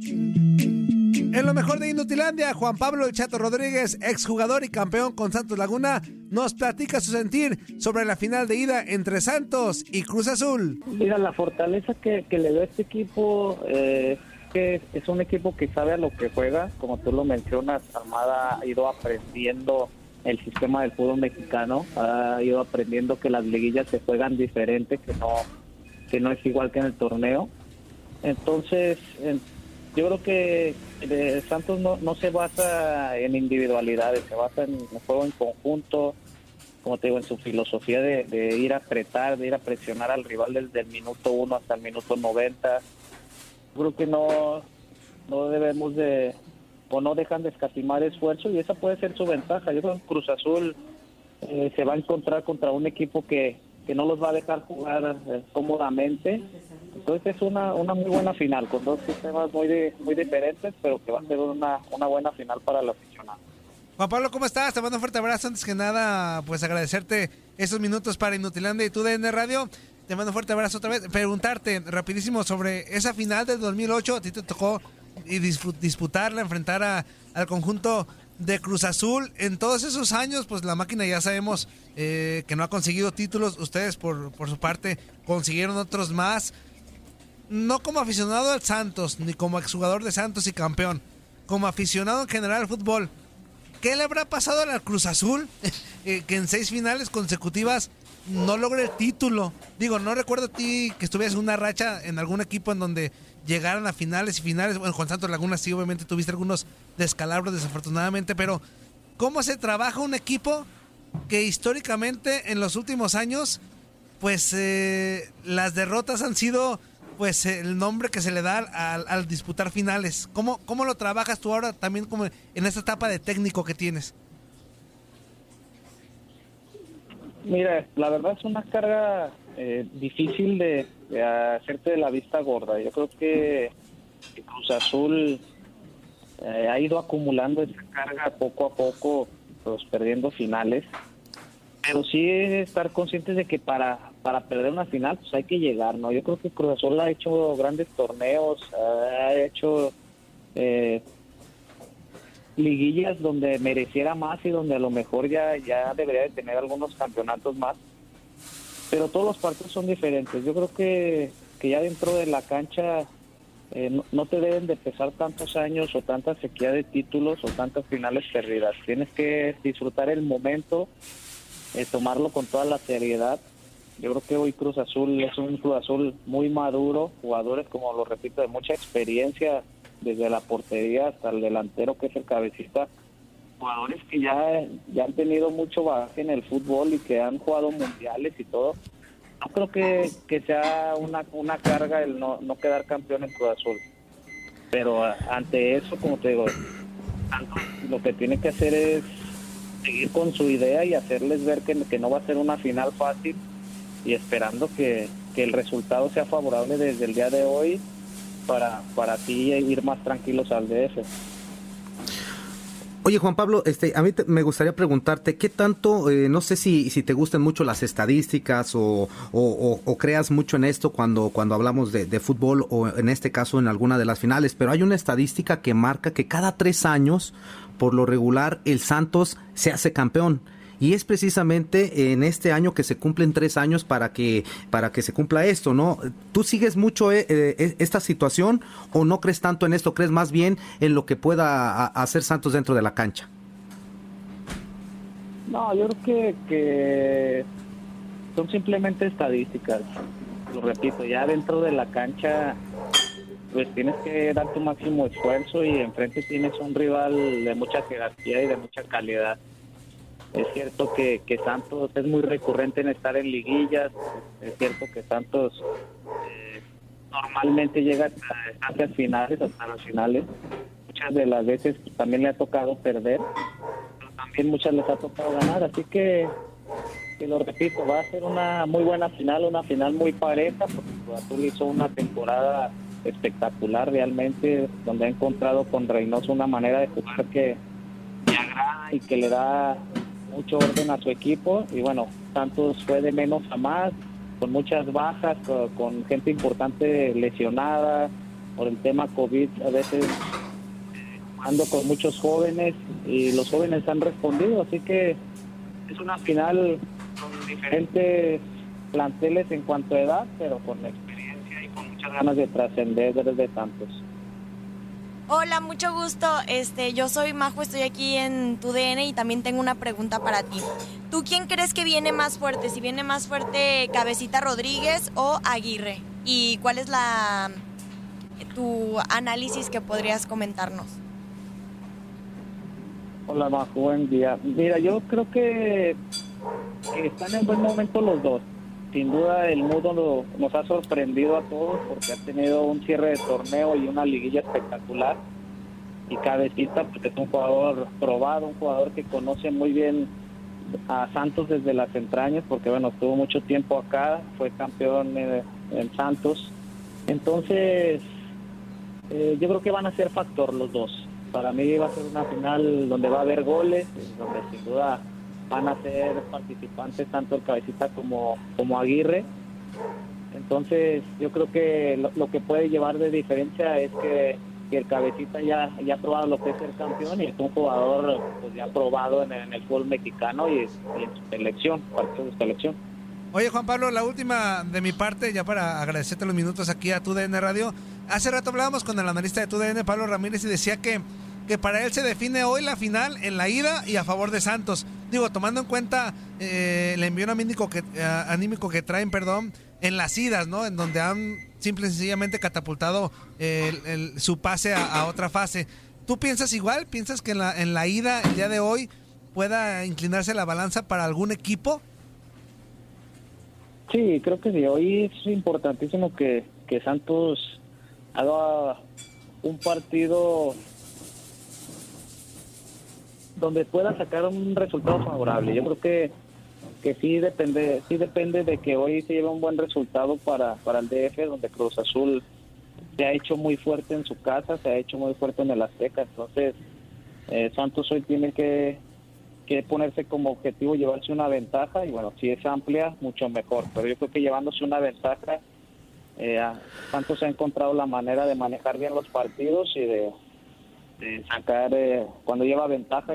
En lo mejor de Inutilandia, Juan Pablo El Chato Rodríguez, exjugador y campeón con Santos Laguna, nos platica su sentir sobre la final de ida entre Santos y Cruz Azul. Mira, la fortaleza que, le da este equipo eh, que es un equipo que sabe a lo que juega, como tú lo mencionas, Armada ha ido aprendiendo el sistema del fútbol mexicano, ha ido aprendiendo que las liguillas se juegan diferente, que no, que no es igual que en el torneo. Entonces, yo creo que eh, Santos no, no se basa en individualidades, se basa en el juego en conjunto, como te digo, en su filosofía de, ir a apretar, de ir a presionar al rival desde el minuto 1 hasta el minuto 90. Creo que no, no debemos de, o no dejan de escatimar esfuerzo y esa puede ser su ventaja. Yo creo que Cruz Azul eh, se va a encontrar contra un equipo que, que no los va a dejar jugar eh, cómodamente entonces es una, una muy buena final, con dos sistemas muy, muy diferentes, pero que va a ser una, una buena final para el aficionado. Juan Pablo, ¿cómo estás? Te mando un fuerte abrazo. Antes que nada, pues agradecerte esos minutos para Inutilandia y tu DN Radio. Te mando un fuerte abrazo otra vez. Preguntarte rapidísimo sobre esa final del 2008. A ti te tocó disputarla, enfrentar a, al conjunto de Cruz Azul. En todos esos años, pues la máquina ya sabemos eh, que no ha conseguido títulos. Ustedes, por, por su parte, consiguieron otros más no como aficionado al Santos, ni como exjugador de Santos y campeón, como aficionado en general al fútbol, ¿qué le habrá pasado al Cruz Azul eh, que en seis finales consecutivas no logre el título? Digo, no recuerdo a ti que estuvieras en una racha en algún equipo en donde llegaran a finales y finales. Bueno, con Santos Laguna sí, obviamente tuviste algunos descalabros desafortunadamente, pero ¿cómo se trabaja un equipo que históricamente en los últimos años, pues eh, las derrotas han sido pues el nombre que se le da al, disputar finales. ¿Cómo, ¿Cómo lo trabajas tú ahora también como en esta etapa de técnico que tienes? Mira, la verdad es una carga eh, difícil de, hacerte de la vista gorda. Yo creo que Cruz Azul eh, ha ido acumulando esa carga poco a poco, pues perdiendo finales. Pero sí estar conscientes de que para para perder una final, pues hay que llegar, ¿no? Yo creo que Cruz Azul ha hecho grandes torneos, ha hecho eh, liguillas donde mereciera más y donde a lo mejor ya, ya debería de tener algunos campeonatos más. Pero todos los partidos son diferentes. Yo creo que, que ya dentro de la cancha eh, no, te deben de pesar tantos años o tanta sequía de títulos o tantas finales perdidas. Tienes que disfrutar el momento, eh, tomarlo con toda la seriedad yo creo que hoy Cruz Azul es un Cruz Azul muy maduro, jugadores, como lo repito, de mucha experiencia, desde la portería hasta el delantero, que es el cabecista. Jugadores que ya, ya han tenido mucho bagaje en el fútbol y que han jugado mundiales y todo. No creo que, que sea una, una carga el no, no quedar campeón en Cruz Azul. Pero ante eso, como te digo, lo que tiene que hacer es seguir con su idea y hacerles ver que, que no va a ser una final fácil y esperando que, el resultado sea favorable desde el día de hoy para, para ti ir más tranquilos al DF. Oye Juan Pablo, este, a mí me gustaría preguntarte, ¿qué tanto, eh, no sé si, si te gustan mucho las estadísticas o, creas mucho en esto cuando, cuando hablamos de, de, fútbol o en este caso en alguna de las finales, pero hay una estadística que marca que cada tres años, por lo regular, el Santos se hace campeón y es precisamente en este año que se cumplen tres años para que para que se cumpla esto, ¿no? ¿Tú sigues mucho eh, eh, esta situación o no crees tanto en esto? ¿Crees más bien en lo que pueda hacer Santos dentro de la cancha? No, yo creo que, son simplemente estadísticas. Lo repito, ya dentro de la cancha pues tienes que dar tu máximo esfuerzo y enfrente tienes un rival de mucha jerarquía y de mucha calidad. Es cierto que, que Santos es muy recurrente en estar en liguillas, es cierto que Santos eh, normalmente llega las finales, hasta las finales. Muchas de las veces también le ha tocado perder, pero también muchas les ha tocado ganar, así que, que lo repito, va a ser una muy buena final, una final muy pareja, porque Cruz Azul hizo una temporada espectacular realmente, donde ha encontrado con Reynoso una manera de jugar que agrada y que le da mucho orden a su equipo y bueno, Santos fue de menos a más, con muchas bajas, con, gente importante lesionada, por el tema COVID a veces ando con muchos jóvenes y los jóvenes han respondido, así que es una final con diferentes planteles en cuanto a edad, pero con experiencia y con muchas ganas de trascender desde Santos. Hola, mucho gusto. Este, yo soy Majo, estoy aquí en tu DN y también tengo una pregunta para ti. ¿Tú quién crees que viene más fuerte? Si viene más fuerte Cabecita Rodríguez o Aguirre? ¿Y cuál es la tu análisis que podrías comentarnos? Hola Majo, buen día. Mira, yo creo que, están en buen momento los dos. Sin duda el mudo nos ha sorprendido a todos porque ha tenido un cierre de torneo y una liguilla espectacular. Y Cabecita pues es un jugador probado, un jugador que conoce muy bien a Santos desde las entrañas porque bueno, estuvo mucho tiempo acá, fue campeón en, Santos. Entonces, eh, yo creo que van a ser factor los dos. Para mí va a ser una final donde va a haber goles, donde sin duda van a ser participantes tanto el Cabecita como, como Aguirre. Entonces yo creo que lo, que puede llevar de diferencia es que, el Cabecita ya, ya ha probado lo que es ser campeón y es un jugador pues, ya probado en, el fútbol mexicano y, en su selección, parte de su selección. Oye Juan Pablo, la última de mi parte, ya para agradecerte los minutos aquí a TUDN Radio. Hace rato hablábamos con el analista de TUDN, Pablo Ramírez, y decía que que para él se define hoy la final en la ida y a favor de Santos. Digo, tomando en cuenta eh, el envío anímico que, eh, anímico que traen, perdón, en las idas, ¿no? En donde han simple y sencillamente catapultado su pase a, otra fase. ¿Tú piensas igual? ¿Piensas que en la, en la ida, el día de hoy, pueda inclinarse la balanza para algún equipo? Sí, creo que sí. Hoy es importantísimo que, que Santos haga un partido donde pueda sacar un resultado favorable. Yo creo que que sí depende sí depende de que hoy se lleve un buen resultado para, para el DF, donde Cruz Azul se ha hecho muy fuerte en su casa, se ha hecho muy fuerte en el Azteca, entonces eh, Santos hoy tiene que, que ponerse como objetivo llevarse una ventaja y bueno, si es amplia, mucho mejor, pero yo creo que llevándose una ventaja, eh, Santos ha encontrado la manera de manejar bien los partidos y de, de sacar, eh, cuando lleva ventaja.